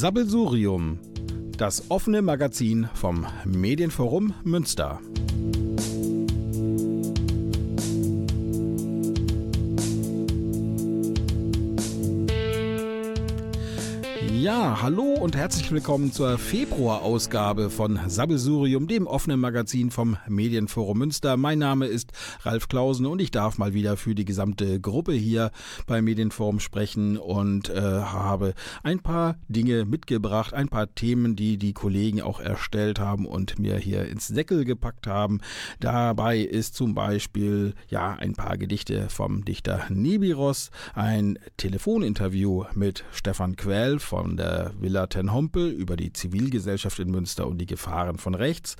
Sabbelsurium, das offene Magazin vom Medienforum Münster. Hallo und herzlich willkommen zur Februarausgabe von Sabbelsurium, dem offenen Magazin vom Medienforum Münster. Mein Name ist Ralf Klausen und ich darf mal wieder für die gesamte Gruppe hier beim Medienforum sprechen und äh, habe ein paar Dinge mitgebracht, ein paar Themen, die die Kollegen auch erstellt haben und mir hier ins Säckel gepackt haben. Dabei ist zum Beispiel ja ein paar Gedichte vom Dichter Nibiros, ein Telefoninterview mit Stefan Quell von von der Villa Ten Hompel über die Zivilgesellschaft in Münster und die Gefahren von rechts.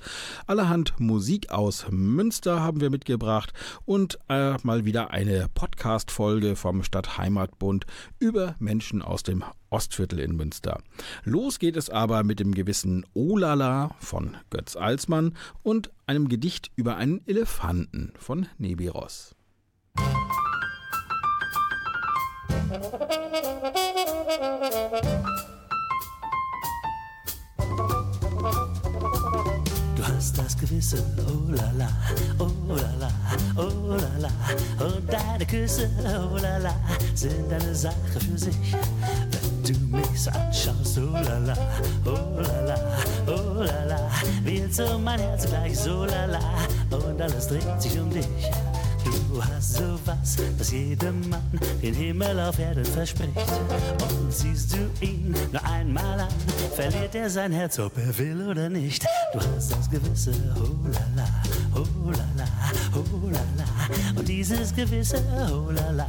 Allerhand Musik aus Münster haben wir mitgebracht und äh, mal wieder eine Podcast-Folge vom Stadtheimatbund über Menschen aus dem Ostviertel in Münster. Los geht es aber mit dem gewissen Olala von Götz Alsmann und einem Gedicht über einen Elefanten von Nebiros. Du hast das Gewisse, oh la la, oh la la, oh la la. Und deine Küsse, oh la la, sind eine Sache für sich. Wenn du mich so anschaust, oh la la, oh la la, oh la la, wird so mein Herz gleich so la la. Und alles dreht sich um dich. Du hast sowas, das jedem Mann den Himmel auf Erden verspricht. Und siehst du ihn nur einmal an, verliert er sein Herz, ob er will oder nicht. Du hast das gewisse Oh la la, oh la la, oh la la. Und dieses gewisse Oh la la,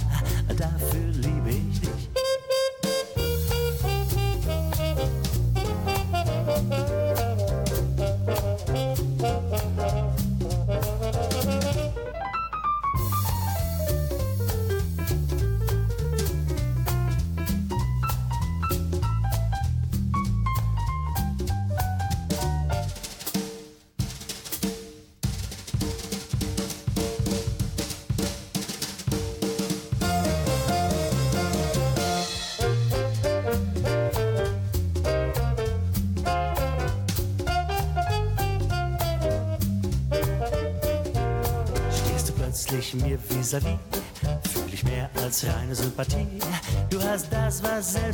dafür liebe ich dich.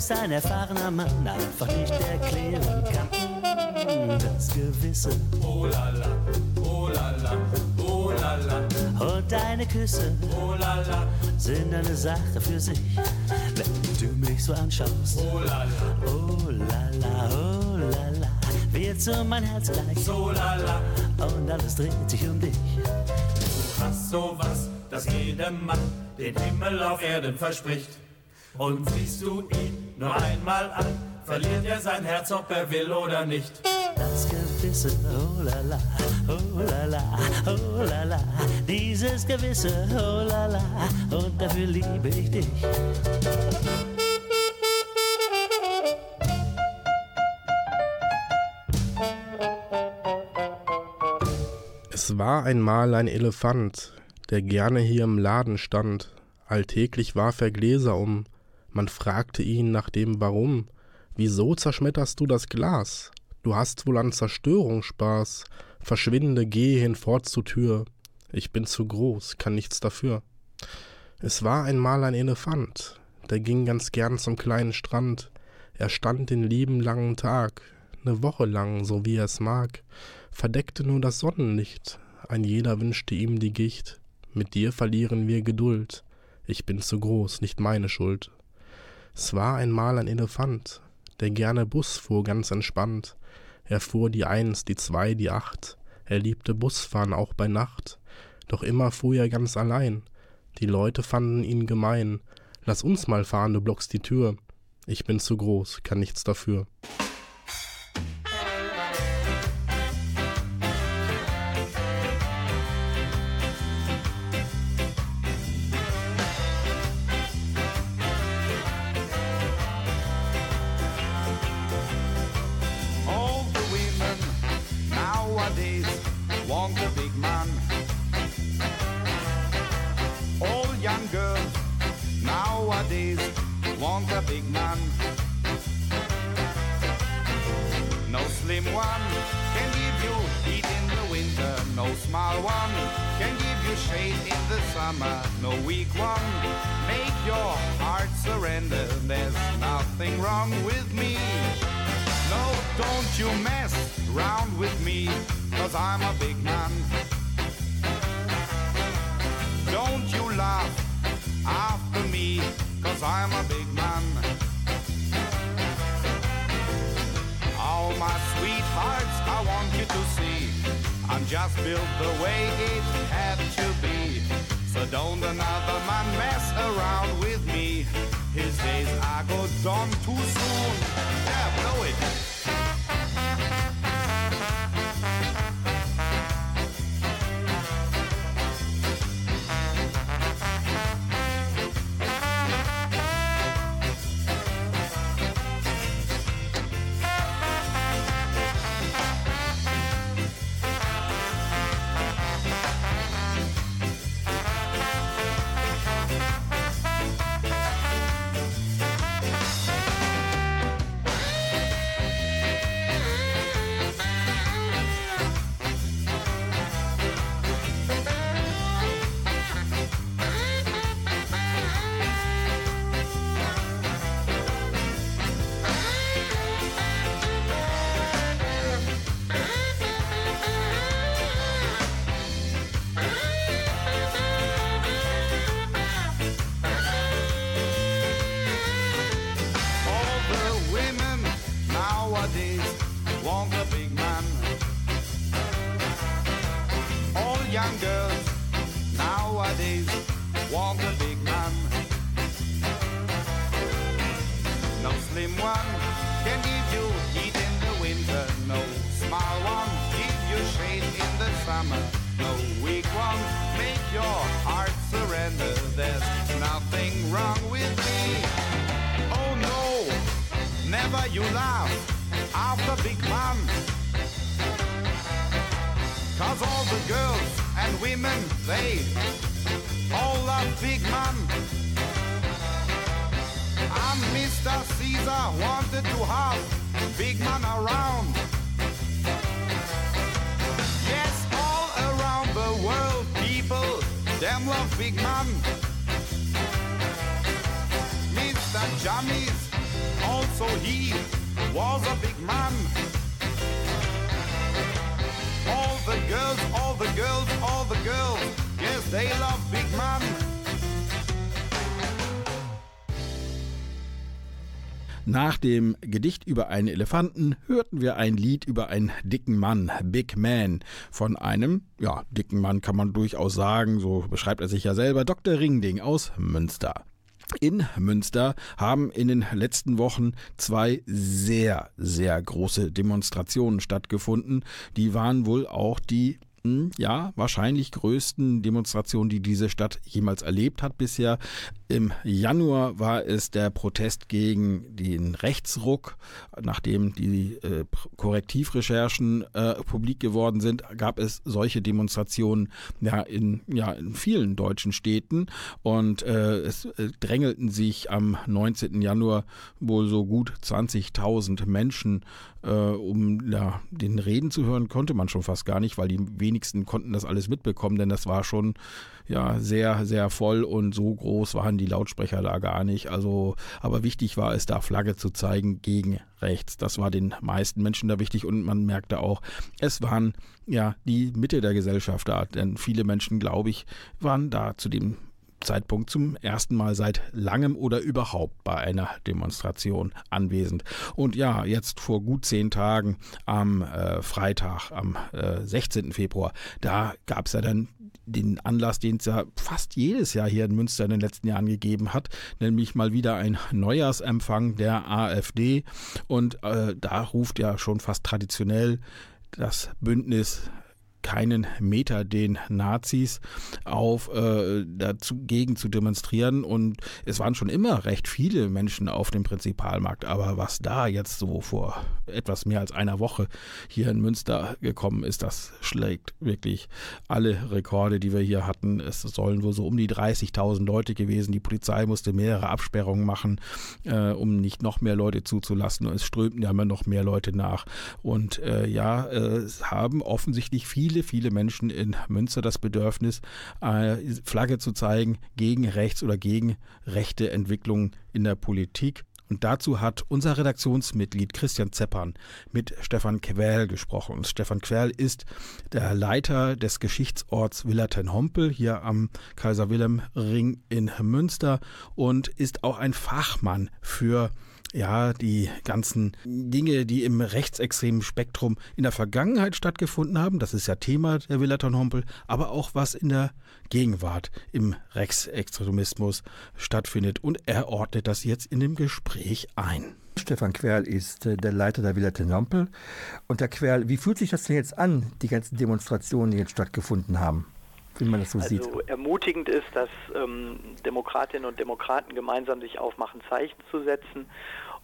Was ein erfahrener Mann einfach nicht erklären kann. Das Gewisse. Oh la la, oh la la, oh la la. Und deine Küsse. Oh la la, sind eine Sache für sich. Wenn du mich so anschaust. Oh la la, oh la la, oh la la. Wird so mein Herz gleich. So la la. Und alles dreht sich um dich hast sowas, das jedem Mann den Himmel auf Erden verspricht. Und siehst du ihn nur einmal an, verliert er sein Herz, ob er will oder nicht. Das Gewisse, oh la la, oh la la, oh la la, dieses Gewisse, oh la la, und dafür liebe ich dich. Es war einmal ein Elefant, der gerne hier im Laden stand. Alltäglich warf er Gläser um. Man fragte ihn nach dem Warum. Wieso zerschmetterst du das Glas? Du hast wohl an Zerstörung Spaß. Verschwinde, geh hinfort zur Tür. Ich bin zu groß, kann nichts dafür. Es war einmal ein Elefant, der ging ganz gern zum kleinen Strand. Er stand den lieben langen Tag, ne Woche lang, so wie er's mag verdeckte nur das Sonnenlicht, ein jeder wünschte ihm die Gicht. Mit dir verlieren wir Geduld, ich bin zu groß, nicht meine Schuld. Es war einmal ein Elefant, der gerne Bus fuhr ganz entspannt. Er fuhr die Eins, die Zwei, die Acht, er liebte Busfahren auch bei Nacht. Doch immer fuhr er ganz allein, die Leute fanden ihn gemein. Lass uns mal fahren, du blockst die Tür. Ich bin zu groß, kann nichts dafür. Want a big man. No slim one can give you heat in the winter. No small one can give you shade in the summer. No weak one make your heart surrender. There's nothing wrong with me. No, don't you mess around with me, cause I'm a big man. Cause I'm a big man. All my sweethearts, I want you to see, I'm just built the way it had to be. So don't another man mess around with me. His days are go done too soon. Yeah, blow it. They all love big man. And Mr. Caesar wanted to have big man around. Yes, all around the world, people, them love big man. Mr. Jammies, also he was a big man. Nach dem Gedicht über einen Elefanten hörten wir ein Lied über einen dicken Mann, Big Man, von einem, ja, dicken Mann kann man durchaus sagen, so beschreibt er sich ja selber, Dr. Ringding aus Münster. In Münster haben in den letzten Wochen zwei sehr, sehr große Demonstrationen stattgefunden. Die waren wohl auch die ja, wahrscheinlich größten Demonstrationen, die diese Stadt jemals erlebt hat bisher. Im Januar war es der Protest gegen den Rechtsruck. Nachdem die äh, Korrektivrecherchen äh, publik geworden sind, gab es solche Demonstrationen ja, in, ja, in vielen deutschen Städten. Und äh, es äh, drängelten sich am 19. Januar wohl so gut 20.000 Menschen äh, um ja, den Reden zu hören, konnte man schon fast gar nicht, weil die wenigsten konnten das alles mitbekommen, denn das war schon ja sehr, sehr voll und so groß waren die Lautsprecher da gar nicht. Also, aber wichtig war es, da Flagge zu zeigen gegen rechts. Das war den meisten Menschen da wichtig und man merkte auch, es waren ja die Mitte der Gesellschaft da, denn viele Menschen, glaube ich, waren da zu dem Zeitpunkt zum ersten Mal seit langem oder überhaupt bei einer Demonstration anwesend. Und ja, jetzt vor gut zehn Tagen am äh, Freitag, am äh, 16. Februar, da gab es ja dann den Anlass, den es ja fast jedes Jahr hier in Münster in den letzten Jahren gegeben hat, nämlich mal wieder ein Neujahrsempfang der AfD. Und äh, da ruft ja schon fast traditionell das Bündnis keinen Meter den Nazis auf, äh, dagegen zu demonstrieren. Und es waren schon immer recht viele Menschen auf dem Prinzipalmarkt. Aber was da jetzt so vor etwas mehr als einer Woche hier in Münster gekommen ist, das schlägt wirklich alle Rekorde, die wir hier hatten. Es sollen wohl so um die 30.000 Leute gewesen. Die Polizei musste mehrere Absperrungen machen, äh, um nicht noch mehr Leute zuzulassen. Und es strömten ja immer noch mehr Leute nach. Und äh, ja, es haben offensichtlich viele, viele Menschen in Münster das Bedürfnis, äh, Flagge zu zeigen gegen rechts oder gegen rechte Entwicklungen in der Politik. Und dazu hat unser Redaktionsmitglied Christian Zeppern mit Stefan Quell gesprochen. Und Stefan Quell ist der Leiter des Geschichtsorts Willerten-Hompel hier am Kaiser Wilhelm Ring in Münster und ist auch ein Fachmann für ja, die ganzen Dinge, die im rechtsextremen Spektrum in der Vergangenheit stattgefunden haben, das ist ja Thema der Willaton-Hompel, aber auch was in der Gegenwart im Rechtsextremismus stattfindet. Und er ordnet das jetzt in dem Gespräch ein. Stefan Querl ist äh, der Leiter der Villa Tenampel. Und Herr Querl, wie fühlt sich das denn jetzt an, die ganzen Demonstrationen, die jetzt stattgefunden haben? Wie man das so also sieht. ermutigend ist, dass ähm, Demokratinnen und Demokraten gemeinsam sich aufmachen, Zeichen zu setzen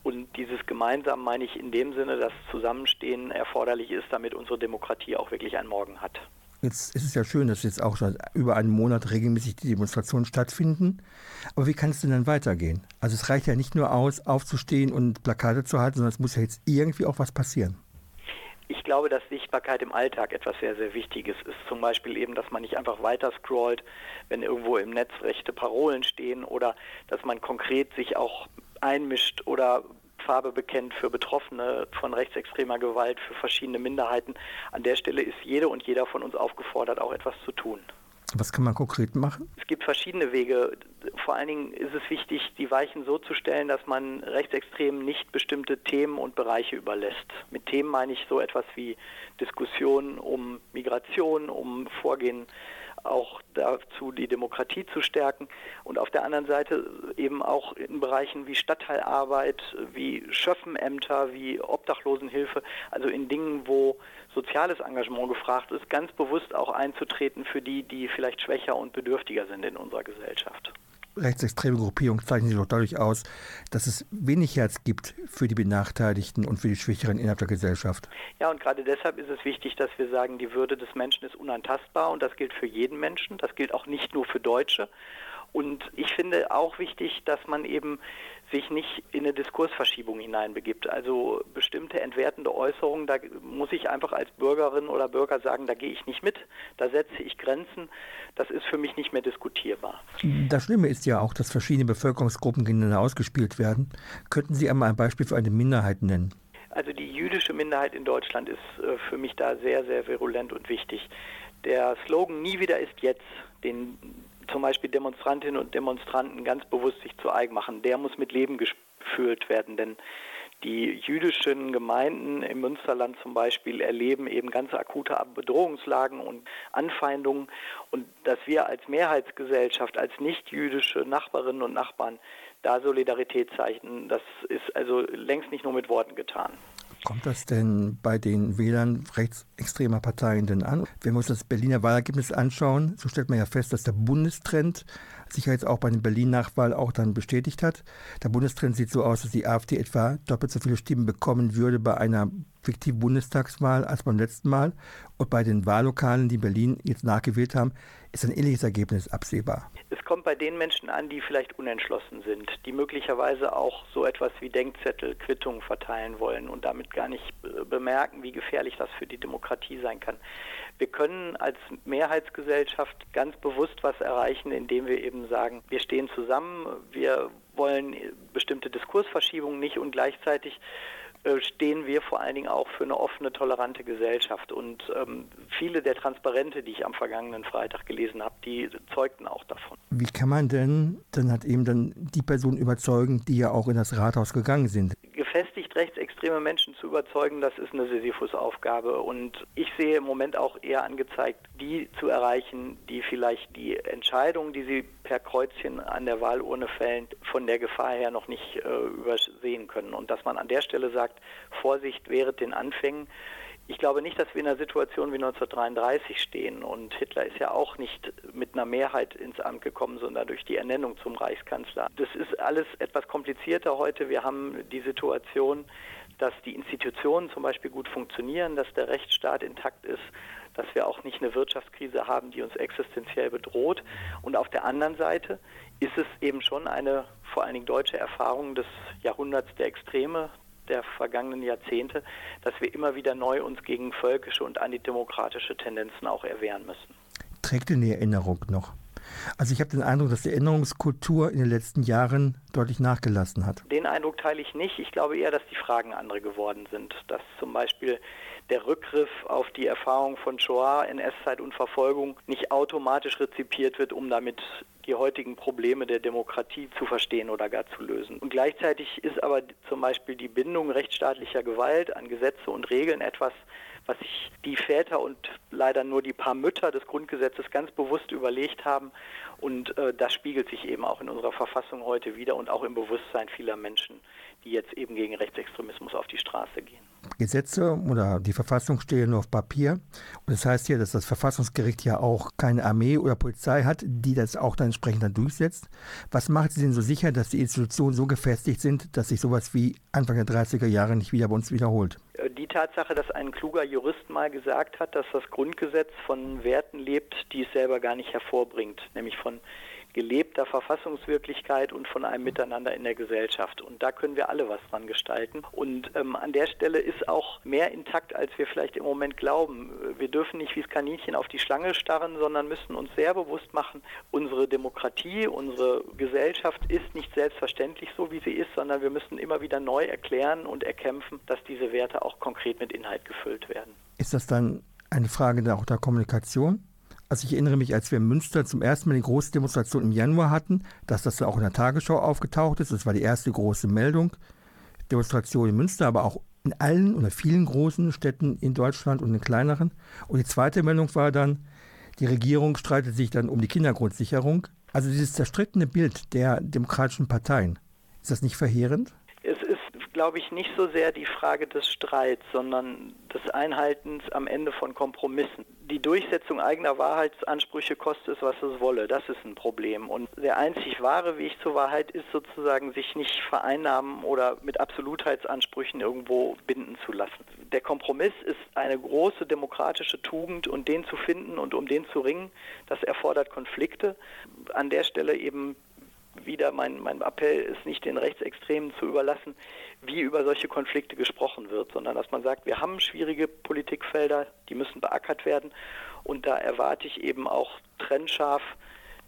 und dieses gemeinsam meine ich in dem Sinne, dass Zusammenstehen erforderlich ist, damit unsere Demokratie auch wirklich einen Morgen hat. Jetzt ist es ja schön, dass jetzt auch schon über einen Monat regelmäßig die Demonstrationen stattfinden. Aber wie kann es denn dann weitergehen? Also es reicht ja nicht nur aus, aufzustehen und Plakate zu halten, sondern es muss ja jetzt irgendwie auch was passieren. Ich glaube, dass Sichtbarkeit im Alltag etwas sehr, sehr Wichtiges ist. Zum Beispiel eben, dass man nicht einfach weiter scrollt, wenn irgendwo im Netz rechte Parolen stehen oder dass man konkret sich auch einmischt oder Farbe bekennt für Betroffene von rechtsextremer Gewalt, für verschiedene Minderheiten. An der Stelle ist jede und jeder von uns aufgefordert, auch etwas zu tun. Was kann man konkret machen? Es gibt verschiedene Wege. Vor allen Dingen ist es wichtig, die Weichen so zu stellen, dass man Rechtsextremen nicht bestimmte Themen und Bereiche überlässt. Mit Themen meine ich so etwas wie Diskussionen um Migration, um Vorgehen auch dazu, die Demokratie zu stärken. Und auf der anderen Seite eben auch in Bereichen wie Stadtteilarbeit, wie Schöffenämter, wie Obdachlosenhilfe, also in Dingen, wo soziales Engagement gefragt ist, ganz bewusst auch einzutreten für die, die vielleicht schwächer und bedürftiger sind in unserer Gesellschaft rechtsextreme Gruppierung zeichnen sich doch dadurch aus, dass es wenig Herz gibt für die Benachteiligten und für die Schwächeren innerhalb der Gesellschaft. Ja, und gerade deshalb ist es wichtig, dass wir sagen, die Würde des Menschen ist unantastbar und das gilt für jeden Menschen, das gilt auch nicht nur für Deutsche. Und ich finde auch wichtig, dass man eben sich nicht in eine Diskursverschiebung hineinbegibt. Also bestimmte entwertende Äußerungen, da muss ich einfach als Bürgerin oder Bürger sagen, da gehe ich nicht mit, da setze ich Grenzen, das ist für mich nicht mehr diskutierbar. Das Schlimme ist ja auch, dass verschiedene Bevölkerungsgruppen gegeneinander ausgespielt werden. Könnten Sie einmal ein Beispiel für eine Minderheit nennen? Also die jüdische Minderheit in Deutschland ist äh, für mich da sehr, sehr virulent und wichtig. Der Slogan Nie wieder ist jetzt, den zum Beispiel Demonstrantinnen und Demonstranten ganz bewusst sich zu eigen machen, der muss mit Leben gefüllt werden, denn die jüdischen Gemeinden im Münsterland zum Beispiel erleben eben ganz akute Bedrohungslagen und Anfeindungen und dass wir als Mehrheitsgesellschaft, als nicht-jüdische Nachbarinnen und Nachbarn da Solidarität zeichnen, das ist also längst nicht nur mit Worten getan. Kommt das denn bei den Wählern rechtsextremer Parteien denn an? Wenn wir uns das Berliner Wahlergebnis anschauen, so stellt man ja fest, dass der Bundestrend sich ja jetzt auch bei der Berlin-Nachwahl auch dann bestätigt hat. Der Bundestrend sieht so aus, dass die AfD etwa doppelt so viele Stimmen bekommen würde bei einer fiktiven Bundestagswahl als beim letzten Mal. Und bei den Wahllokalen, die Berlin jetzt nachgewählt haben, ist ein ähnliches Ergebnis absehbar. Es kommt bei den Menschen an, die vielleicht unentschlossen sind, die möglicherweise auch so etwas wie Denkzettel, Quittungen verteilen wollen und damit gar nicht bemerken, wie gefährlich das für die Demokratie sein kann. Wir können als Mehrheitsgesellschaft ganz bewusst was erreichen, indem wir eben sagen, wir stehen zusammen, wir wollen bestimmte Diskursverschiebungen nicht und gleichzeitig stehen wir vor allen Dingen auch für eine offene, tolerante Gesellschaft. Und ähm, viele der Transparente, die ich am vergangenen Freitag gelesen habe, die zeugten auch davon. Wie kann man denn dann hat eben dann die Personen überzeugen, die ja auch in das Rathaus gegangen sind? Gefestigt rechtsextreme Menschen zu überzeugen, das ist eine Sisyphus-Aufgabe. Und ich sehe im Moment auch eher angezeigt, die zu erreichen, die vielleicht die Entscheidung, die sie per Kreuzchen an der Wahlurne fällen, von der Gefahr her noch nicht äh, übersehen können. Und dass man an der Stelle sagt, Vorsicht während den Anfängen, Ich glaube nicht, dass wir in einer Situation wie 1933 stehen. Und Hitler ist ja auch nicht mit einer Mehrheit ins Amt gekommen, sondern durch die Ernennung zum Reichskanzler. Das ist alles etwas komplizierter heute. Wir haben die Situation, dass die Institutionen zum Beispiel gut funktionieren, dass der Rechtsstaat intakt ist, dass wir auch nicht eine Wirtschaftskrise haben, die uns existenziell bedroht. Und auf der anderen Seite ist es eben schon eine vor allen Dingen deutsche Erfahrung des Jahrhunderts der Extreme, der vergangenen Jahrzehnte, dass wir immer wieder neu uns gegen völkische und antidemokratische Tendenzen auch erwehren müssen. Trägt denn die Erinnerung noch? Also ich habe den Eindruck, dass die Erinnerungskultur in den letzten Jahren deutlich nachgelassen hat. Den Eindruck teile ich nicht. Ich glaube eher, dass die Fragen andere geworden sind. Dass zum Beispiel der Rückgriff auf die Erfahrung von Shoah, NS-Zeit und Verfolgung nicht automatisch rezipiert wird, um damit die heutigen Probleme der Demokratie zu verstehen oder gar zu lösen. Und gleichzeitig ist aber zum Beispiel die Bindung rechtsstaatlicher Gewalt an Gesetze und Regeln etwas, was sich die Väter und leider nur die paar Mütter des Grundgesetzes ganz bewusst überlegt haben. Und äh, das spiegelt sich eben auch in unserer Verfassung heute wieder und auch im Bewusstsein vieler Menschen, die jetzt eben gegen Rechtsextremismus auf die Straße gehen. Gesetze oder die Verfassung stehen nur auf Papier. Und das heißt hier, dass das Verfassungsgericht ja auch keine Armee oder Polizei hat, die das auch dann entsprechend dann durchsetzt. Was macht Sie denn so sicher, dass die Institutionen so gefestigt sind, dass sich sowas wie Anfang der 30er Jahre nicht wieder bei uns wiederholt? Die Tatsache, dass ein kluger Jurist mal gesagt hat, dass das Grundgesetz von Werten lebt, die es selber gar nicht hervorbringt, nämlich von gelebter Verfassungswirklichkeit und von einem Miteinander in der Gesellschaft. Und da können wir alle was dran gestalten. Und ähm, an der Stelle ist auch mehr intakt, als wir vielleicht im Moment glauben. Wir dürfen nicht wie das Kaninchen auf die Schlange starren, sondern müssen uns sehr bewusst machen, unsere Demokratie, unsere Gesellschaft ist nicht selbstverständlich so, wie sie ist, sondern wir müssen immer wieder neu erklären und erkämpfen, dass diese Werte auch konkret mit Inhalt gefüllt werden. Ist das dann eine Frage auch der Kommunikation? Also ich erinnere mich, als wir in Münster zum ersten Mal die große Demonstration im Januar hatten, dass das auch in der Tagesschau aufgetaucht ist. Das war die erste große Meldung. Demonstration in Münster, aber auch in allen oder vielen großen Städten in Deutschland und in kleineren. Und die zweite Meldung war dann, die Regierung streitet sich dann um die Kindergrundsicherung. Also dieses zerstrittene Bild der demokratischen Parteien, ist das nicht verheerend? Glaube ich, nicht so sehr die Frage des Streits, sondern des Einhaltens am Ende von Kompromissen. Die Durchsetzung eigener Wahrheitsansprüche kostet es, was es wolle. Das ist ein Problem. Und der einzig wahre Weg zur Wahrheit ist sozusagen, sich nicht vereinnahmen oder mit Absolutheitsansprüchen irgendwo binden zu lassen. Der Kompromiss ist eine große demokratische Tugend und den zu finden und um den zu ringen, das erfordert Konflikte. An der Stelle eben wieder mein, mein Appell ist nicht den Rechtsextremen zu überlassen, wie über solche Konflikte gesprochen wird, sondern dass man sagt, wir haben schwierige Politikfelder, die müssen beackert werden und da erwarte ich eben auch trennscharf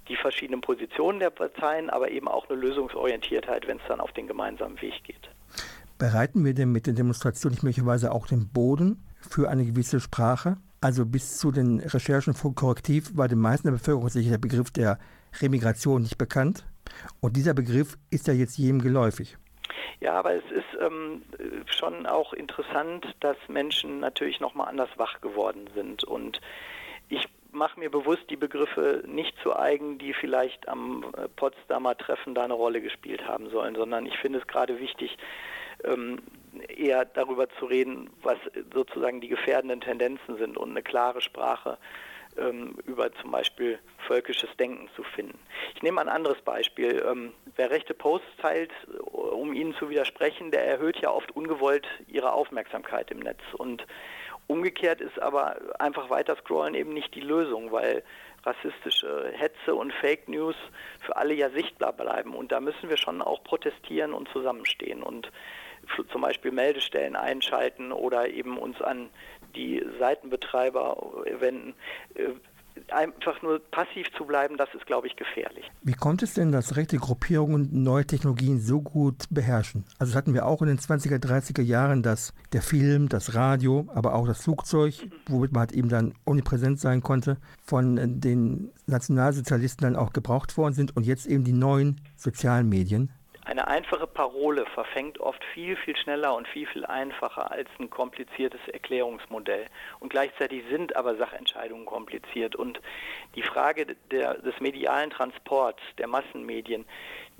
die verschiedenen Positionen der Parteien, aber eben auch eine Lösungsorientiertheit, wenn es dann auf den gemeinsamen Weg geht. Bereiten wir denn mit der Demonstration nicht möglicherweise auch den Boden für eine gewisse Sprache? Also bis zu den Recherchen von Korrektiv war den meisten der Bevölkerung sicher der Begriff der Remigration nicht bekannt. Und dieser Begriff ist ja jetzt jedem geläufig. Ja, aber es ist ähm, schon auch interessant, dass Menschen natürlich nochmal anders wach geworden sind. Und ich mache mir bewusst die Begriffe nicht zu eigen, die vielleicht am äh, Potsdamer Treffen da eine Rolle gespielt haben sollen, sondern ich finde es gerade wichtig, ähm, eher darüber zu reden, was sozusagen die gefährdenden Tendenzen sind und eine klare Sprache ähm, über zum Beispiel völkisches Denken zu finden. Ich nehme ein anderes Beispiel. Ähm, wer rechte Posts teilt, um ihnen zu widersprechen, der erhöht ja oft ungewollt ihre Aufmerksamkeit im Netz. Und umgekehrt ist aber einfach weiter scrollen eben nicht die Lösung, weil rassistische Hetze und Fake News für alle ja sichtbar bleiben. Und da müssen wir schon auch protestieren und zusammenstehen und zum Beispiel Meldestellen einschalten oder eben uns an die Seitenbetreiber wenden. Äh, einfach nur passiv zu bleiben, das ist, glaube ich, gefährlich. Wie kommt es denn, dass rechte Gruppierungen neue Technologien so gut beherrschen? Also das hatten wir auch in den 20er, 30er Jahren, dass der Film, das Radio, aber auch das Flugzeug, womit man halt eben dann omnipräsent sein konnte, von den Nationalsozialisten dann auch gebraucht worden sind und jetzt eben die neuen sozialen Medien. Eine einfache Parole verfängt oft viel, viel schneller und viel, viel einfacher als ein kompliziertes Erklärungsmodell. Und gleichzeitig sind aber Sachentscheidungen kompliziert. Und die Frage der, des medialen Transports, der Massenmedien,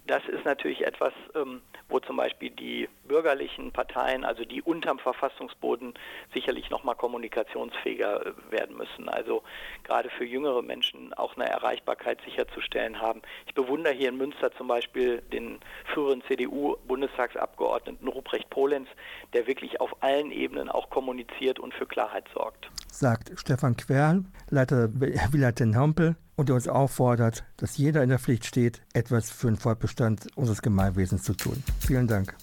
das ist natürlich etwas, ähm, wo zum Beispiel die bürgerlichen Parteien, also die unterm Verfassungsboden, sicherlich nochmal kommunikationsfähiger äh, werden müssen. Also gerade für jüngere Menschen auch eine Erreichbarkeit sicherzustellen haben. Ich bewundere hier in Münster zum Beispiel den früheren CDU-Bundestagsabgeordneten Ruprecht Polenz, der wirklich auf allen Ebenen auch kommuniziert und für Klarheit sorgt. Sagt Stefan Querl, Leiter Villa Den Hampel, und der uns auffordert, dass jeder in der Pflicht steht, etwas für den Fortbestand unseres Gemeinwesens zu tun. Vielen Dank.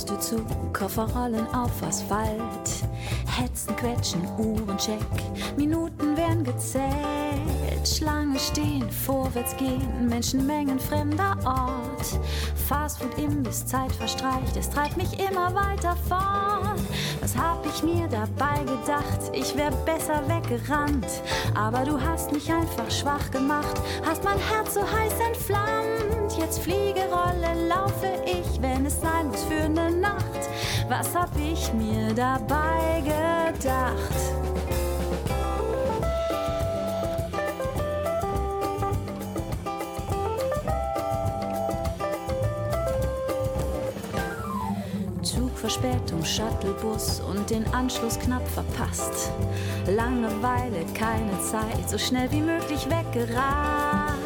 Haustür zu, Kofferrollen auf Asphalt. Hetzen, Quetschen, Uhren check, Minuten werden gezählt. Schlange stehen, vorwärts gehen, Menschenmengen, fremder Ort. Fastfood, Imbiss, Zeit verstreicht, es treibt mich immer weiter fort. Was hab ich mir dabei gedacht? Ich wär besser weggerannt. Aber du hast mich einfach schwach gemacht, hast mein Herz so heiß entflammt. Jetzt fliege, rolle, laufe ich, wenn es sein muss für ne Nacht. Was hab ich mir dabei gedacht? Zugverspätung, Shuttlebus und den Anschluss knapp verpasst. Langeweile, keine Zeit, so schnell wie möglich weggerast.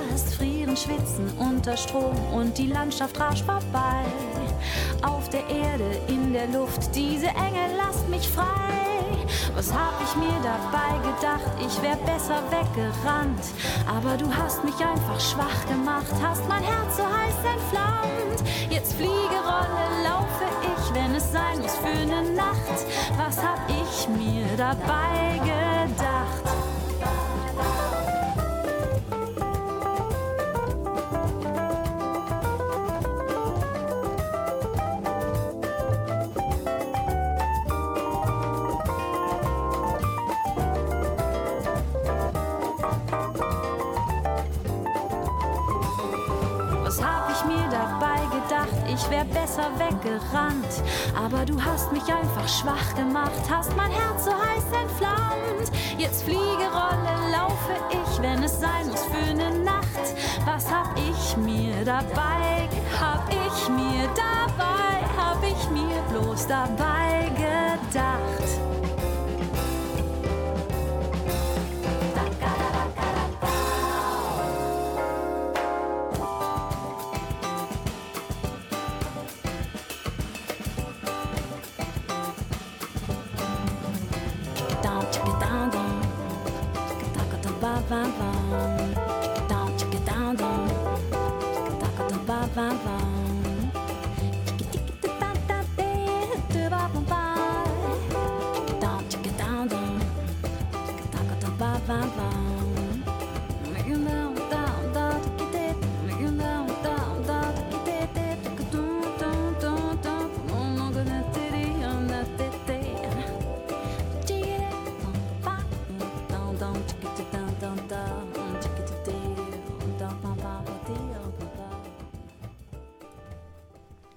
Schwitzen unter Strom und die Landschaft rasch vorbei. Auf der Erde, in der Luft, diese Enge lasst mich frei. Was hab ich mir dabei gedacht? Ich wär besser weggerannt. Aber du hast mich einfach schwach gemacht, hast mein Herz so heiß entflammt. Jetzt fliege, rolle, laufe ich, wenn es sein muss für ne Nacht. Was hab ich mir dabei gedacht? Wär besser weggerannt. Aber du hast mich einfach schwach gemacht, hast mein Herz so heiß entflammt. Jetzt fliege, rolle, laufe ich, wenn es sein muss für ne Nacht. Was hab ich mir dabei? Hab ich mir dabei? Hab ich mir bloß dabei gedacht?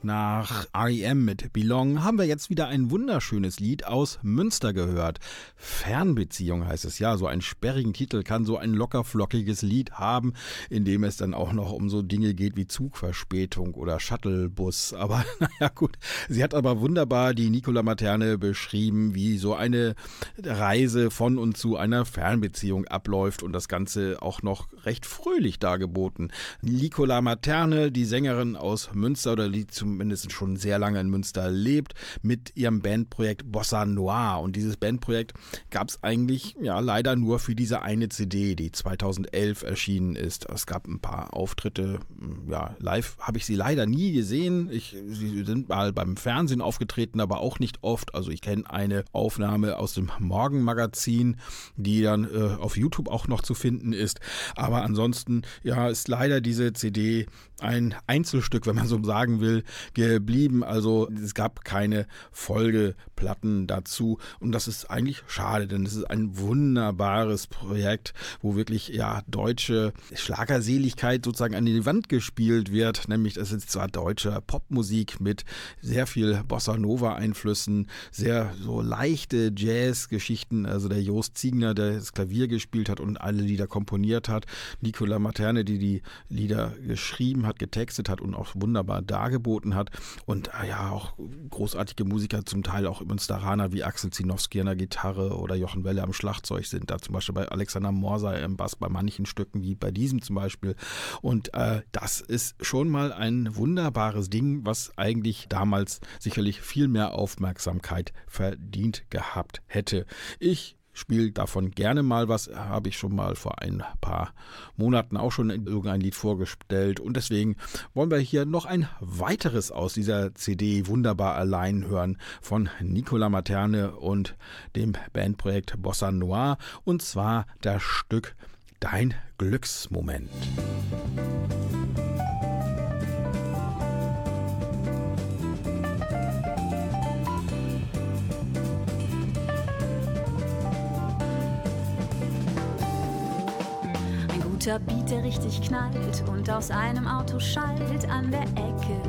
Nach REM mit Belong haben wir jetzt wieder ein wunderschönes Lied aus Münster gehört. Fernbeziehung heißt es ja, so einen sperrigen Titel kann so ein lockerflockiges Lied haben, in dem es dann auch noch um so Dinge geht wie Zugverspätung oder Shuttlebus. Aber naja gut, sie hat aber wunderbar die Nicola Materne beschrieben, wie so eine Reise von und zu einer Fernbeziehung abläuft und das Ganze auch noch recht fröhlich dargeboten. Nicola Materne, die Sängerin aus Münster oder die zumindest schon sehr lange in Münster lebt, mit ihrem Bandprojekt Bossa Noir. Und dieses Bandprojekt gab es eigentlich ja leider nur für diese eine CD, die 2011 erschienen ist. Es gab ein paar Auftritte, ja, live habe ich sie leider nie gesehen. Ich, sie sind mal beim Fernsehen aufgetreten, aber auch nicht oft. Also ich kenne eine Aufnahme aus dem Morgenmagazin, die dann äh, auf YouTube auch noch zu finden ist. Aber ansonsten, ja, ist leider diese CD ein Einzelstück, wenn man so sagen will, geblieben. Also es gab keine Folgeplatten dazu. Und das ist eigentlich schade, denn es ist ein wunderbares Projekt, wo wirklich ja deutsche Schlagerseligkeit sozusagen an die Wand gespielt wird. Nämlich das ist zwar deutsche Popmusik mit sehr viel Bossa Nova Einflüssen, sehr so leichte Jazz-Geschichten. Also der Jost Ziegner, der das Klavier gespielt hat und alle Lieder komponiert hat. Nicola Materne, die die Lieder geschrieben hat, getextet hat und auch wunderbar dargeboten hat. Und äh, ja, auch großartige Musiker, zum Teil auch Münsteraner wie Axel Zinowski an der Gitarre oder Jochen Welle am Schlagzeug sind. Da zum Beispiel bei Alexander Morser im Bass bei manchen Stücken, wie bei diesem zum Beispiel. Und äh, das ist schon mal ein wunderbares Ding, was eigentlich damals sicherlich viel mehr Aufmerksamkeit verdient gehabt hätte. Ich spiele davon gerne mal was, habe ich schon mal vor ein paar Monaten auch schon irgendein Lied vorgestellt. Und deswegen wollen wir hier noch ein weiteres aus dieser CD Wunderbar allein hören von Nicola Materne und dem Bandprojekt Bossa Noir und zwar das Stück Dein Glücksmoment. Ein guter Beat, der richtig knallt und aus einem Auto schallt an der Ecke.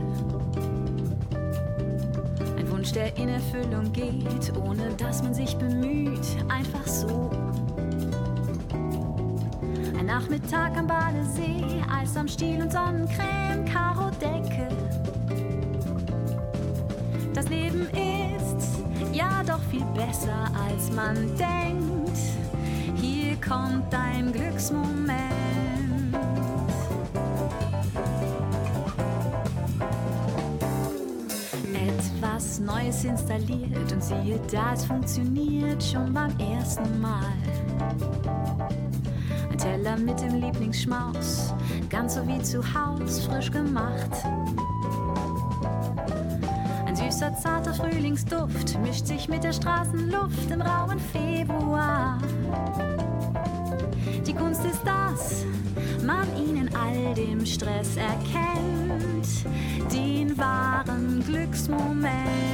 Ein Wunsch, der in Erfüllung geht, ohne dass man sich bemüht, einfach so. Ein Nachmittag am Badesee, Eis am Stiel und Sonnencreme, Karodecke. Das Leben ist ja doch viel besser, als man denkt. Hier kommt dein Glücksmoment. Etwas Neues installiert und siehe da, es funktioniert schon beim ersten Mal. Ein Teller mit dem Lieblingsschmaus, ganz so wie zu Haus, frisch gemacht. Ein süßer, zarter Frühlingsduft mischt sich mit der Straßenluft im rauen Februar. Die Kunst ist das, man ihn in all dem Stress erkennt, wahren Glücksmoment.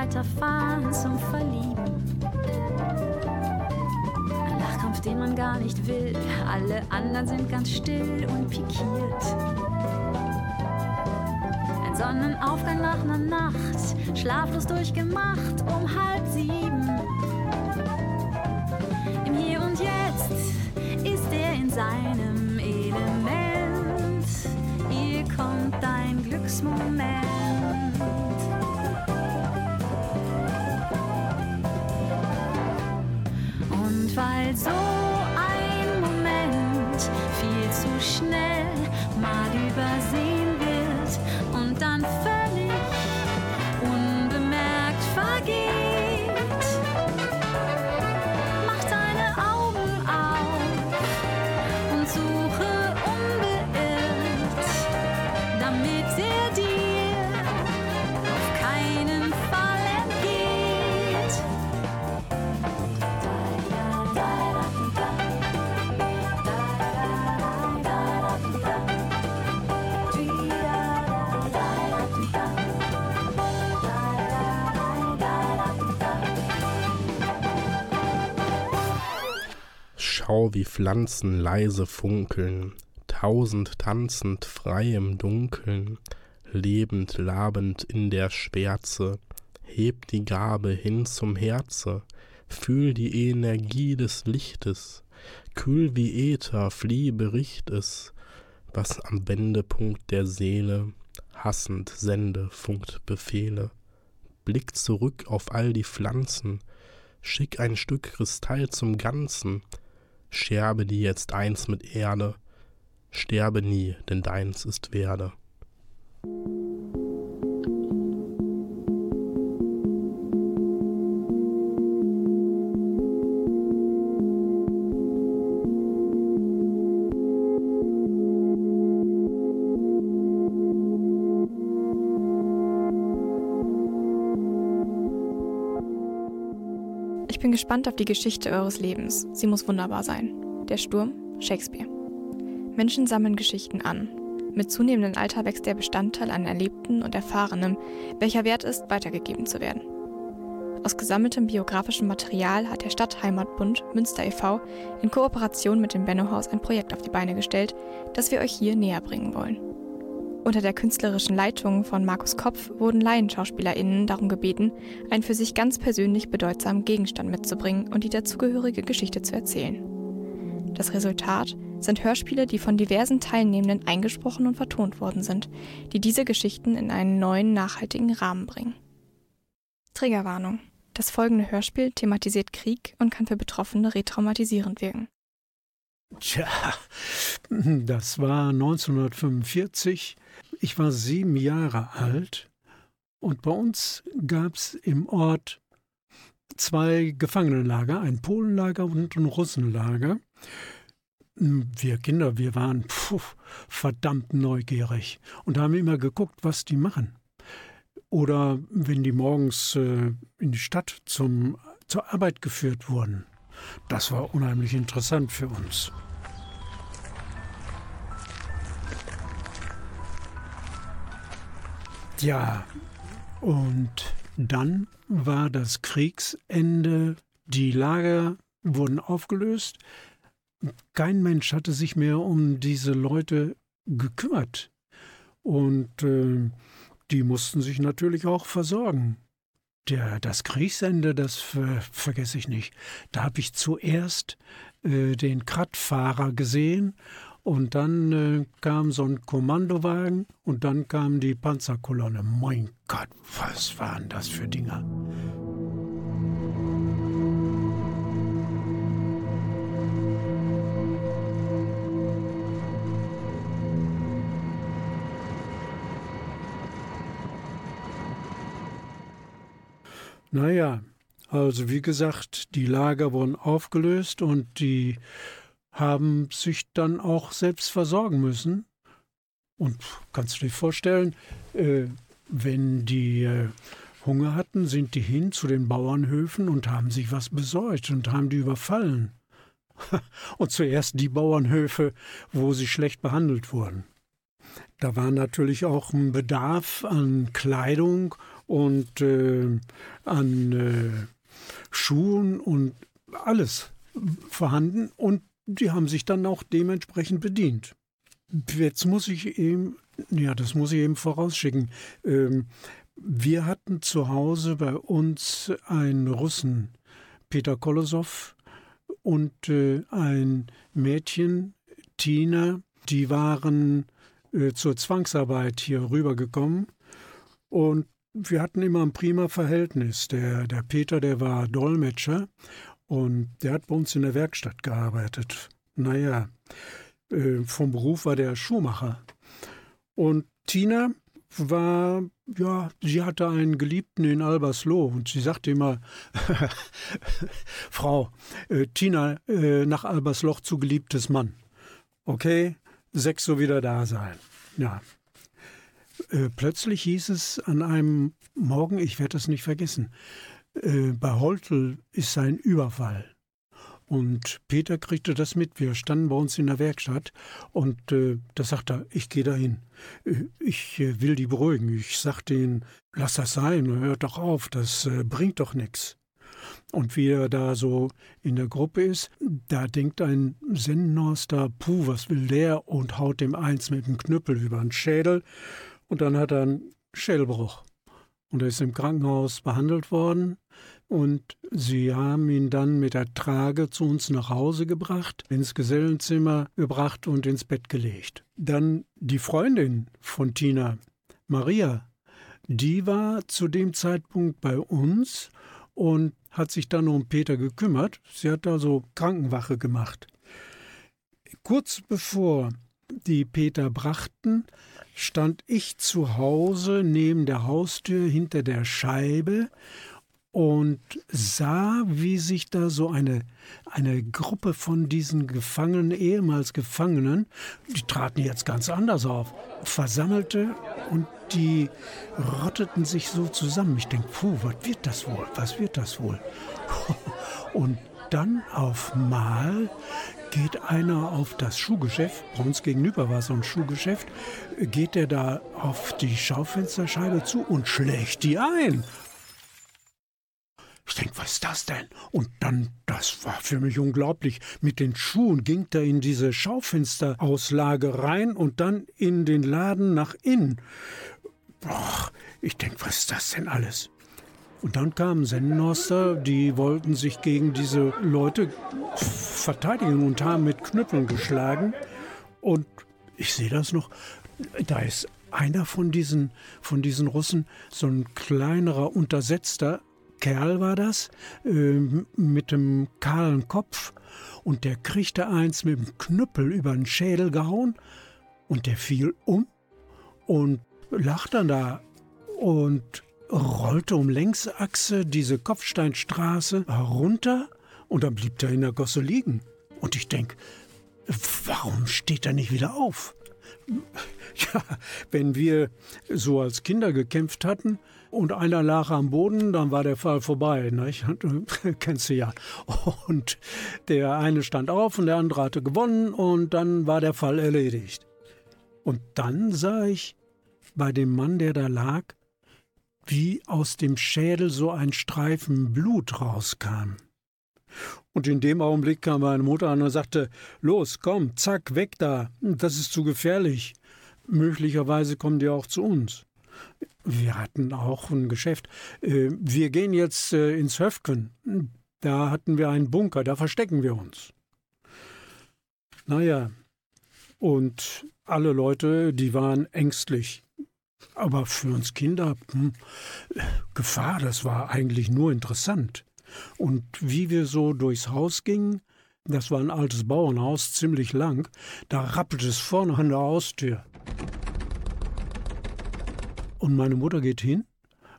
Weiterfahren zum Verlieben. Ein Lachkampf, den man gar nicht will, alle anderen sind ganz still und pikiert. Ein Sonnenaufgang nach einer Nacht, schlaflos durchgemacht um halb sieben. Im Hier und Jetzt ist er in seinem Element. Hier kommt dein Glücksmoment. Weil so ein Moment viel zu schnell mal übersehen wird und dann völlig Schau, wie Pflanzen leise funkeln, tausend tanzend frei im Dunkeln, lebend labend in der Schwärze, heb die Gabe hin zum Herze, fühl die Energie des Lichtes, kühl wie Äther, flieh bericht es, was am Wendepunkt der Seele hassend sende, funkt Befehle. Blick zurück auf all die Pflanzen, schick ein Stück Kristall zum Ganzen, Scherbe die jetzt eins mit Erde, sterbe nie, denn deins ist Werde. Ich bin gespannt auf die Geschichte eures Lebens. Sie muss wunderbar sein. Der Sturm, Shakespeare. Menschen sammeln Geschichten an. Mit zunehmendem Alter wächst der Bestandteil an Erlebten und Erfahrenem, welcher wert ist, weitergegeben zu werden. Aus gesammeltem biografischem Material hat der Stadtheimatbund Münster e.V. in Kooperation mit dem Benno-Haus ein Projekt auf die Beine gestellt, das wir euch hier näher bringen wollen. Unter der künstlerischen Leitung von Markus Kopf wurden LaienschauspielerInnen darum gebeten, einen für sich ganz persönlich bedeutsamen Gegenstand mitzubringen und die dazugehörige Geschichte zu erzählen. Das Resultat sind Hörspiele, die von diversen Teilnehmenden eingesprochen und vertont worden sind, die diese Geschichten in einen neuen, nachhaltigen Rahmen bringen. Triggerwarnung. Das folgende Hörspiel thematisiert Krieg und kann für Betroffene retraumatisierend wirken. Tja, das war 1945. Ich war sieben Jahre alt und bei uns gab es im Ort zwei Gefangenenlager, ein Polenlager und ein Russenlager. Wir Kinder, wir waren puh, verdammt neugierig und haben immer geguckt, was die machen. Oder wenn die morgens äh, in die Stadt zum, zur Arbeit geführt wurden. Das war unheimlich interessant für uns. Ja, und dann war das Kriegsende, die Lager wurden aufgelöst, kein Mensch hatte sich mehr um diese Leute gekümmert. Und äh, die mussten sich natürlich auch versorgen. Der, das Kriegsende, das ver, vergesse ich nicht. Da habe ich zuerst äh, den Krattfahrer gesehen und dann äh, kam so ein Kommandowagen und dann kam die Panzerkolonne. Mein Gott, was waren das für Dinger? Naja, also wie gesagt, die Lager wurden aufgelöst und die haben sich dann auch selbst versorgen müssen. Und kannst du dir vorstellen, äh, wenn die äh, Hunger hatten, sind die hin zu den Bauernhöfen und haben sich was besorgt und haben die überfallen. und zuerst die Bauernhöfe, wo sie schlecht behandelt wurden. Da war natürlich auch ein Bedarf an Kleidung und äh, an äh, Schuhen und alles vorhanden und die haben sich dann auch dementsprechend bedient. Jetzt muss ich eben, ja, das muss ich eben vorausschicken. Ähm, wir hatten zu Hause bei uns einen Russen, Peter Kolosow, und äh, ein Mädchen, Tina, die waren äh, zur Zwangsarbeit hier rübergekommen. Und wir hatten immer ein prima Verhältnis. Der, der Peter, der war Dolmetscher und der hat bei uns in der Werkstatt gearbeitet. Naja, äh, vom Beruf war der Schuhmacher. Und Tina war, ja, sie hatte einen Geliebten in Albersloh und sie sagte immer, Frau, äh, Tina äh, nach Albersloch zu geliebtes Mann. Okay, sechs so wieder da sein. Ja, äh, plötzlich hieß es an einem Morgen, ich werde das nicht vergessen, äh, bei Holtel ist ein Überfall. Und Peter kriegte das mit. Wir standen bei uns in der Werkstatt und äh, da sagte er, ich gehe dahin. Äh, ich äh, will die beruhigen. Ich sagte ihnen, lass das sein, hört doch auf, das äh, bringt doch nichts. Und wie er da so in der Gruppe ist, da denkt ein Sennenhorster, puh, was will der? Und haut dem eins mit dem Knüppel über den Schädel. Und dann hat er einen Schädelbruch. Und er ist im Krankenhaus behandelt worden. Und sie haben ihn dann mit der Trage zu uns nach Hause gebracht, ins Gesellenzimmer gebracht und ins Bett gelegt. Dann die Freundin von Tina, Maria, die war zu dem Zeitpunkt bei uns und hat sich dann um Peter gekümmert. Sie hat also Krankenwache gemacht. Kurz bevor die Peter brachten, stand ich zu Hause neben der Haustür hinter der Scheibe und sah, wie sich da so eine, eine Gruppe von diesen Gefangenen, ehemals Gefangenen, die traten jetzt ganz anders auf, versammelte und die rotteten sich so zusammen. Ich denke, puh, was wird das wohl? Was wird das wohl? Und dann auf Mal geht einer auf das Schuhgeschäft, bei uns gegenüber war so ein Schuhgeschäft, geht er da auf die Schaufensterscheibe zu und schlägt die ein. Ich denke, was ist das denn? Und dann, das war für mich unglaublich. Mit den Schuhen ging er in diese Schaufensterauslage rein und dann in den Laden nach innen. Boah, ich denke, was ist das denn alles? Und dann kamen Sennenhorster, die wollten sich gegen diese Leute verteidigen und haben mit Knüppeln geschlagen. Und ich sehe das noch, da ist einer von diesen, von diesen Russen, so ein kleinerer, untersetzter Kerl war das, äh, mit dem kahlen Kopf. Und der kriegte eins mit dem Knüppel über den Schädel gehauen. Und der fiel um und lag dann da. Und rollte um Längsachse diese Kopfsteinstraße herunter und dann blieb er in der Gosse liegen. Und ich denke, warum steht er nicht wieder auf? Ja, wenn wir so als Kinder gekämpft hatten und einer lag am Boden, dann war der Fall vorbei. Nicht? Kennst du ja. Und der eine stand auf und der andere hatte gewonnen und dann war der Fall erledigt. Und dann sah ich bei dem Mann, der da lag, wie aus dem Schädel so ein Streifen Blut rauskam. Und in dem Augenblick kam meine Mutter an und sagte, Los, komm, zack, weg da, das ist zu gefährlich. Möglicherweise kommen die auch zu uns. Wir hatten auch ein Geschäft. Äh, wir gehen jetzt äh, ins Höfken. Da hatten wir einen Bunker, da verstecken wir uns. Naja, und alle Leute, die waren ängstlich. Aber für uns Kinder, hm, Gefahr, das war eigentlich nur interessant. Und wie wir so durchs Haus gingen, das war ein altes Bauernhaus, ziemlich lang, da rappelte es vorne an der Haustür. Und meine Mutter geht hin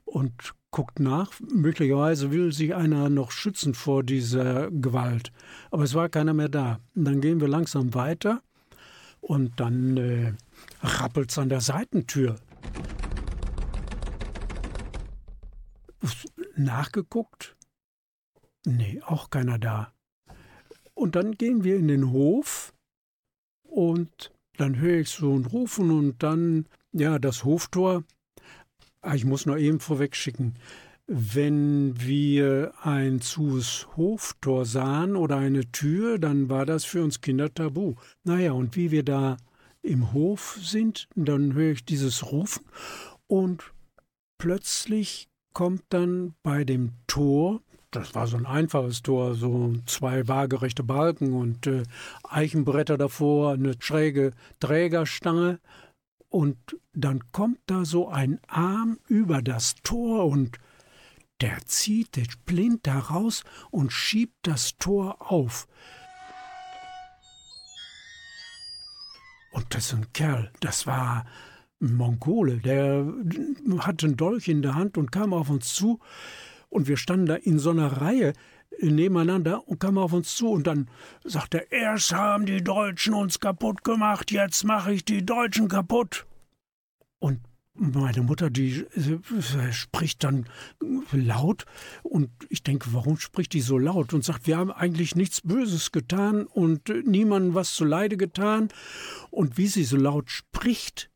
und guckt nach. Möglicherweise will sich einer noch schützen vor dieser Gewalt. Aber es war keiner mehr da. Und dann gehen wir langsam weiter und dann äh, rappelt es an der Seitentür. Nachgeguckt? Nee, auch keiner da. Und dann gehen wir in den Hof und dann höre ich so ein Rufen und dann, ja, das Hoftor. Ah, ich muss noch eben vorweg schicken. Wenn wir ein zus Hoftor sahen oder eine Tür, dann war das für uns Kinder tabu. Naja, und wie wir da im Hof sind, dann höre ich dieses Rufen und plötzlich kommt dann bei dem Tor, das war so ein einfaches Tor, so zwei waagerechte Balken und äh, Eichenbretter davor, eine schräge Trägerstange. Und dann kommt da so ein Arm über das Tor und der zieht den Splint da raus und schiebt das Tor auf. Und das ist ein Kerl, das war Mongole, der hatte einen Dolch in der Hand und kam auf uns zu. Und wir standen da in so einer Reihe nebeneinander und kam auf uns zu. Und dann sagte er, erst haben die Deutschen uns kaputt gemacht, jetzt mache ich die Deutschen kaputt. Und meine Mutter, die äh, spricht dann laut und ich denke, warum spricht die so laut und sagt, wir haben eigentlich nichts Böses getan und niemandem was zuleide getan. Und wie sie so laut spricht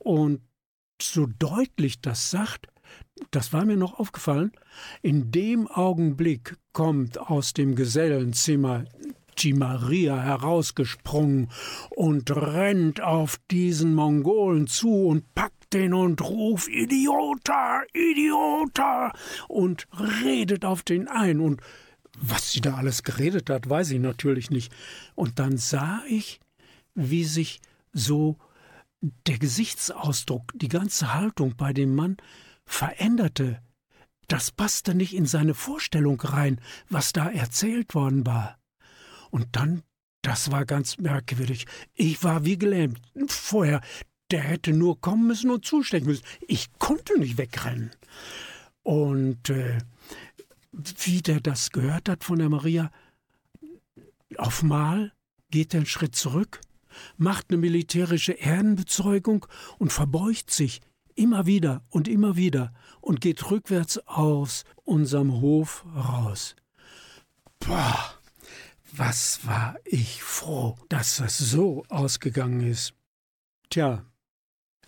und so deutlich das sagt, das war mir noch aufgefallen, in dem Augenblick kommt aus dem Gesellenzimmer die Maria herausgesprungen und rennt auf diesen Mongolen zu und packt den und ruft Idiota, Idiota und redet auf den ein. Und was sie da alles geredet hat, weiß ich natürlich nicht. Und dann sah ich, wie sich so der Gesichtsausdruck, die ganze Haltung bei dem Mann veränderte. Das passte nicht in seine Vorstellung rein, was da erzählt worden war. Und dann, das war ganz merkwürdig. Ich war wie gelähmt. Vorher, der hätte nur kommen müssen und zustecken müssen. Ich konnte nicht wegrennen. Und äh, wie der das gehört hat von der Maria, auf Mal geht er einen Schritt zurück, macht eine militärische Ehrenbezeugung und verbeugt sich immer wieder und immer wieder und geht rückwärts aus unserem Hof raus. Boah, was war ich froh, dass das so ausgegangen ist. Tja,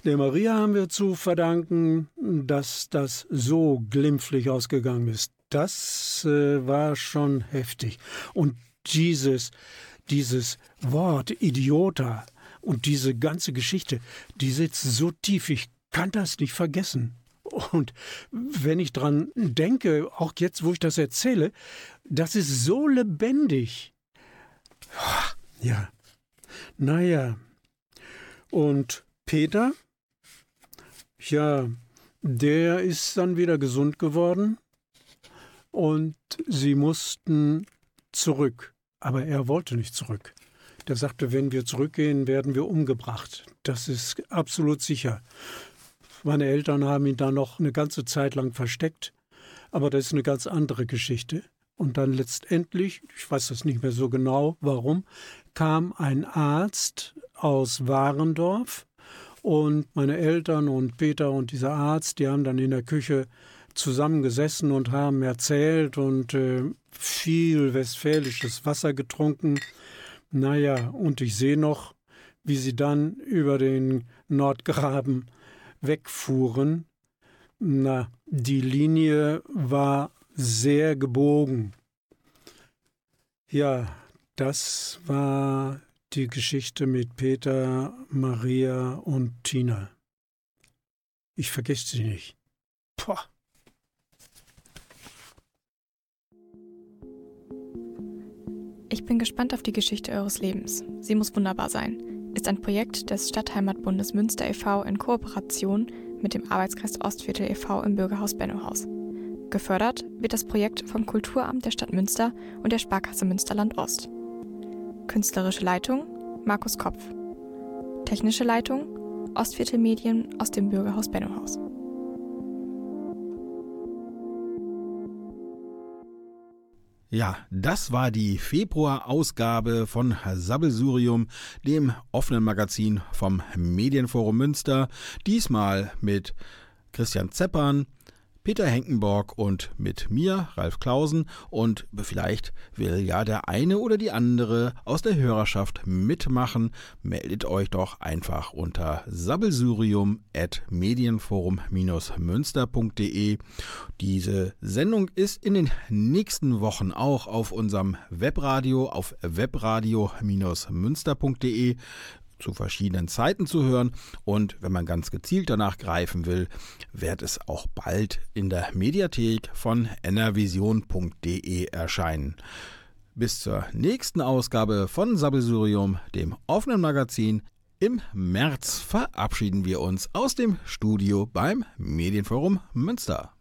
der Maria haben wir zu verdanken, dass das so glimpflich ausgegangen ist. Das äh, war schon heftig. Und dieses, dieses Wort Idiota und diese ganze Geschichte, die sitzt so tief, ich kann das nicht vergessen. Und wenn ich dran denke, auch jetzt, wo ich das erzähle, das ist so lebendig. Ja, naja. Und Peter, ja, der ist dann wieder gesund geworden und sie mussten zurück. Aber er wollte nicht zurück. Der sagte, wenn wir zurückgehen, werden wir umgebracht. Das ist absolut sicher. Meine Eltern haben ihn da noch eine ganze Zeit lang versteckt, aber das ist eine ganz andere Geschichte. Und dann letztendlich, ich weiß das nicht mehr so genau, warum, kam ein Arzt aus Warendorf und meine Eltern und Peter und dieser Arzt, die haben dann in der Küche zusammengesessen und haben erzählt und äh, viel westfälisches Wasser getrunken. Naja, und ich sehe noch, wie sie dann über den Nordgraben wegfuhren. Na, die Linie war sehr gebogen. Ja, das war die Geschichte mit Peter, Maria und Tina. Ich vergesse sie nicht. Poh. Ich bin gespannt auf die Geschichte eures Lebens. Sie muss wunderbar sein. Ist ein Projekt des Stadtheimatbundes Münster e.V. in Kooperation mit dem Arbeitskreis Ostviertel e.V. im Bürgerhaus Bennohaus. Gefördert wird das Projekt vom Kulturamt der Stadt Münster und der Sparkasse Münsterland Ost. Künstlerische Leitung Markus Kopf. Technische Leitung Ostviertel Medien aus dem Bürgerhaus Bennohaus. Ja, das war die Februar-Ausgabe von Sabbelsurium, dem offenen Magazin vom Medienforum Münster. Diesmal mit Christian Zeppern, Peter Henkenborg und mit mir, Ralf Klausen. Und vielleicht will ja der eine oder die andere aus der Hörerschaft mitmachen. Meldet euch doch einfach unter sabbelsurium.medienforum-münster.de. Diese Sendung ist in den nächsten Wochen auch auf unserem Webradio auf webradio-münster.de zu verschiedenen Zeiten zu hören. Und wenn man ganz gezielt danach greifen will, wird es auch bald in der Mediathek von nrvision.de erscheinen. Bis zur nächsten Ausgabe von Sabbelsurium, dem offenen Magazin. Im März verabschieden wir uns aus dem Studio beim Medienforum Münster.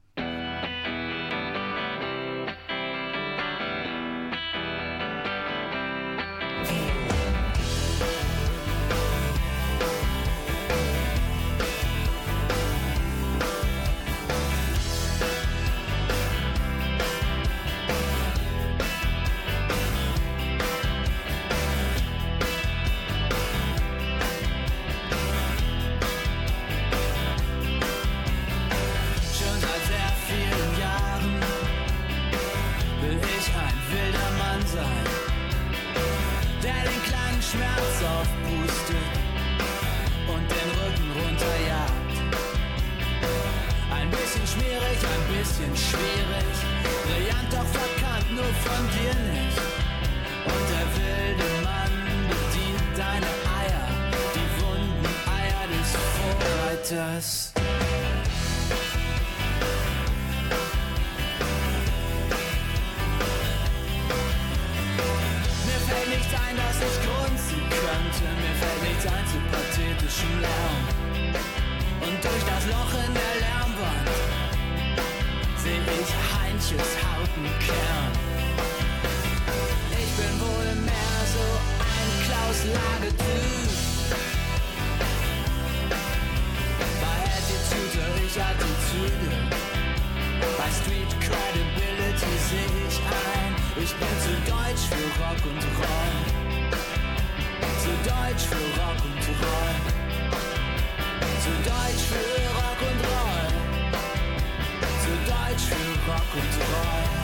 Aufpustet und den Rücken runterjagt. Ein bisschen schmierig, ein bisschen schwierig, brillant doch verkannt, nur von dir nicht. Und der wilde Mann bedient deine Eier, die wunden Eier des Vorreiters. Nichts ein, dass ich grunzen könnte. Mir fällt nichts ein zu pathetischem Lärm. Und durch das Loch in der Lärmwand seh ich Heinches harten Kern. Ich bin wohl mehr so ein Klaus Lage-Typ. Bei Attitude höre ich Attitüde. Bei Street Credibility seh ich ein, ich bin zu deutsch für Rock und Roll. Zu deutsch für Rock und Roll. Zu deutsch für Rock und Roll. Zu deutsch für Rock und Roll.